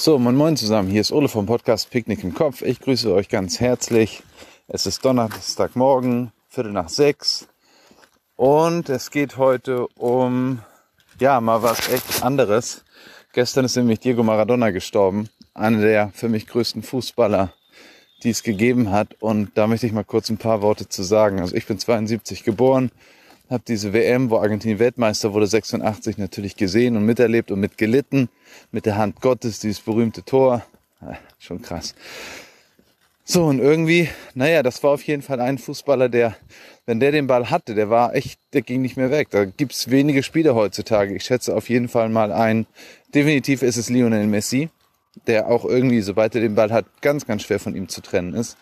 So, moin moin zusammen. Hier ist Ole vom Podcast Picknick im Kopf. Ich grüße euch ganz herzlich. Es ist Donnerstagmorgen, Viertel nach sechs. Und es geht heute um, ja, mal was echt anderes. Gestern ist nämlich Diego Maradona gestorben. Einer der für mich größten Fußballer, die es gegeben hat. Und da möchte ich mal kurz ein paar Worte zu sagen. Also ich bin 72 geboren, habe diese WM, wo Argentinien Weltmeister wurde, 86 natürlich gesehen und miterlebt und mitgelitten. Mit der Hand Gottes, dieses berühmte Tor. Ja, schon krass. So, und irgendwie, naja, das war auf jeden Fall ein Fußballer, der, wenn der den Ball hatte, der war echt, der ging nicht mehr weg. Da gibt's wenige Spieler heutzutage. Ich schätze auf jeden Fall mal ein, definitiv ist es Lionel Messi, der auch irgendwie, sobald er den Ball hat, ganz, ganz schwer von ihm zu trennen ist.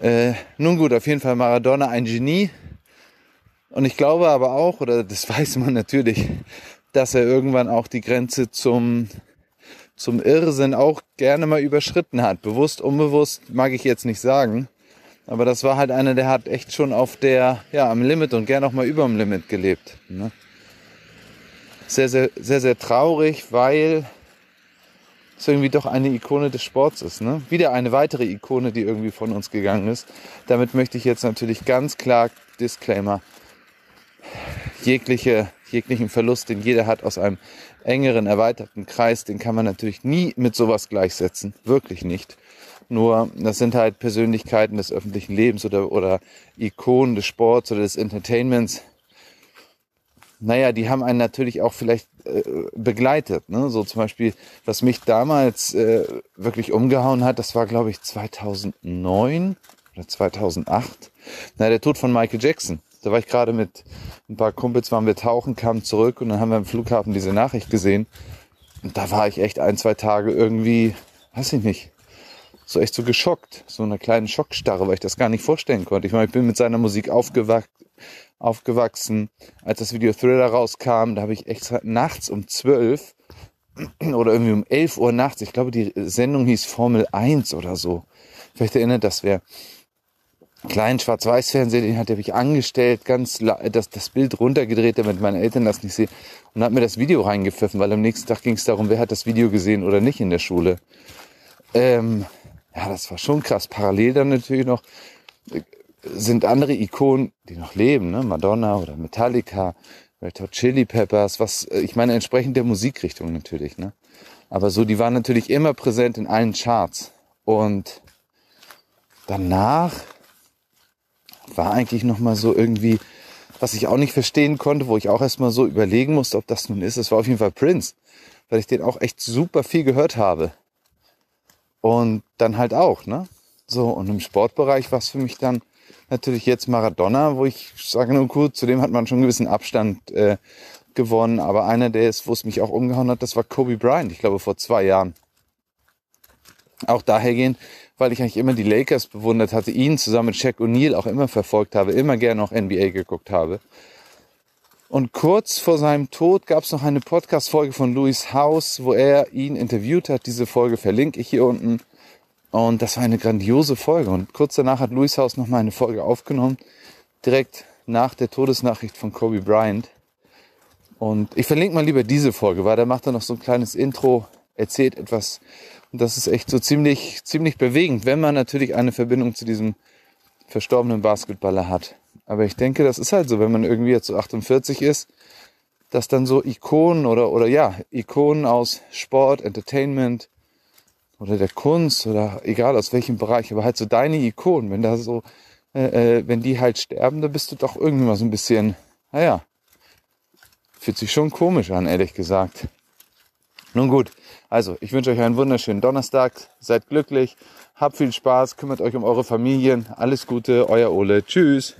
Äh, nun gut, auf jeden Fall Maradona ein Genie, und ich glaube aber auch, oder das weiß man natürlich, dass er irgendwann auch die Grenze zum, zum Irrsinn auch gerne mal überschritten hat. Bewusst, unbewusst mag ich jetzt nicht sagen. Aber das war halt einer, der hat echt schon auf der, ja, am Limit und gern auch mal über dem Limit gelebt. Ne? Sehr, sehr, sehr, sehr traurig, weil es irgendwie doch eine Ikone des Sports ist. Ne? Wieder eine weitere Ikone, die irgendwie von uns gegangen ist. Damit möchte ich jetzt natürlich ganz klar Disclaimer jegliche, jeglichen Verlust, den jeder hat aus einem engeren, erweiterten Kreis, den kann man natürlich nie mit sowas gleichsetzen. Wirklich nicht. Nur, das sind halt Persönlichkeiten des öffentlichen Lebens oder, oder Ikonen des Sports oder des Entertainments. Naja, die haben einen natürlich auch vielleicht äh, begleitet. Ne? So zum Beispiel, was mich damals äh, wirklich umgehauen hat, das war glaube ich 2009 oder 2008. Na, der Tod von Michael Jackson. Da war ich gerade mit ein paar Kumpels, waren wir tauchen, kamen zurück und dann haben wir am Flughafen diese Nachricht gesehen. Und da war ich echt ein, zwei Tage irgendwie, weiß ich nicht, so echt so geschockt. So eine kleine Schockstarre, weil ich das gar nicht vorstellen konnte. Ich meine, ich bin mit seiner Musik aufgewachsen. aufgewachsen. Als das Video Thriller rauskam, da habe ich extra nachts um zwölf oder irgendwie um elf Uhr nachts, ich glaube, die Sendung hieß Formel 1 oder so. Vielleicht erinnert das wer kleinen Schwarz-Weiß-Fernseher, den hatte ich angestellt, ganz das, das Bild runtergedreht, damit meine Eltern das nicht sehen und hat mir das Video reingepfiffen, weil am nächsten Tag ging es darum, wer hat das Video gesehen oder nicht in der Schule. Ähm, ja, das war schon krass. Parallel dann natürlich noch äh, sind andere Ikonen, die noch leben, ne? Madonna oder Metallica, Red Hot Chili Peppers, was äh, ich meine entsprechend der Musikrichtung natürlich, ne? Aber so, die waren natürlich immer präsent in allen Charts und danach war eigentlich nochmal so irgendwie, was ich auch nicht verstehen konnte, wo ich auch erstmal so überlegen musste, ob das nun ist. Es war auf jeden Fall Prince, weil ich den auch echt super viel gehört habe. Und dann halt auch, ne? So, und im Sportbereich war es für mich dann natürlich jetzt Maradona, wo ich sage nur kurz, zudem hat man schon einen gewissen Abstand äh, gewonnen, aber einer, der ist, wo es mich auch umgehauen hat, das war Kobe Bryant, ich glaube vor zwei Jahren. Auch dahergehend, weil ich eigentlich immer die Lakers bewundert hatte, ihn zusammen mit Shaq O'Neal auch immer verfolgt habe, immer gerne auch NBA geguckt habe. Und kurz vor seinem Tod gab es noch eine Podcast-Folge von Louis House, wo er ihn interviewt hat. Diese Folge verlinke ich hier unten. Und das war eine grandiose Folge. Und kurz danach hat Louis House noch mal eine Folge aufgenommen, direkt nach der Todesnachricht von Kobe Bryant. Und ich verlinke mal lieber diese Folge, weil da macht er noch so ein kleines Intro, erzählt etwas und das ist echt so ziemlich, ziemlich bewegend, wenn man natürlich eine Verbindung zu diesem verstorbenen Basketballer hat. Aber ich denke, das ist halt so, wenn man irgendwie jetzt so 48 ist, dass dann so Ikonen oder, oder ja, Ikonen aus Sport, Entertainment oder der Kunst oder egal aus welchem Bereich, aber halt so deine Ikonen, wenn da so, äh, äh wenn die halt sterben, dann bist du doch irgendwie mal so ein bisschen, naja, fühlt sich schon komisch an, ehrlich gesagt. Nun gut, also ich wünsche euch einen wunderschönen Donnerstag. Seid glücklich, habt viel Spaß, kümmert euch um eure Familien. Alles Gute, euer Ole. Tschüss.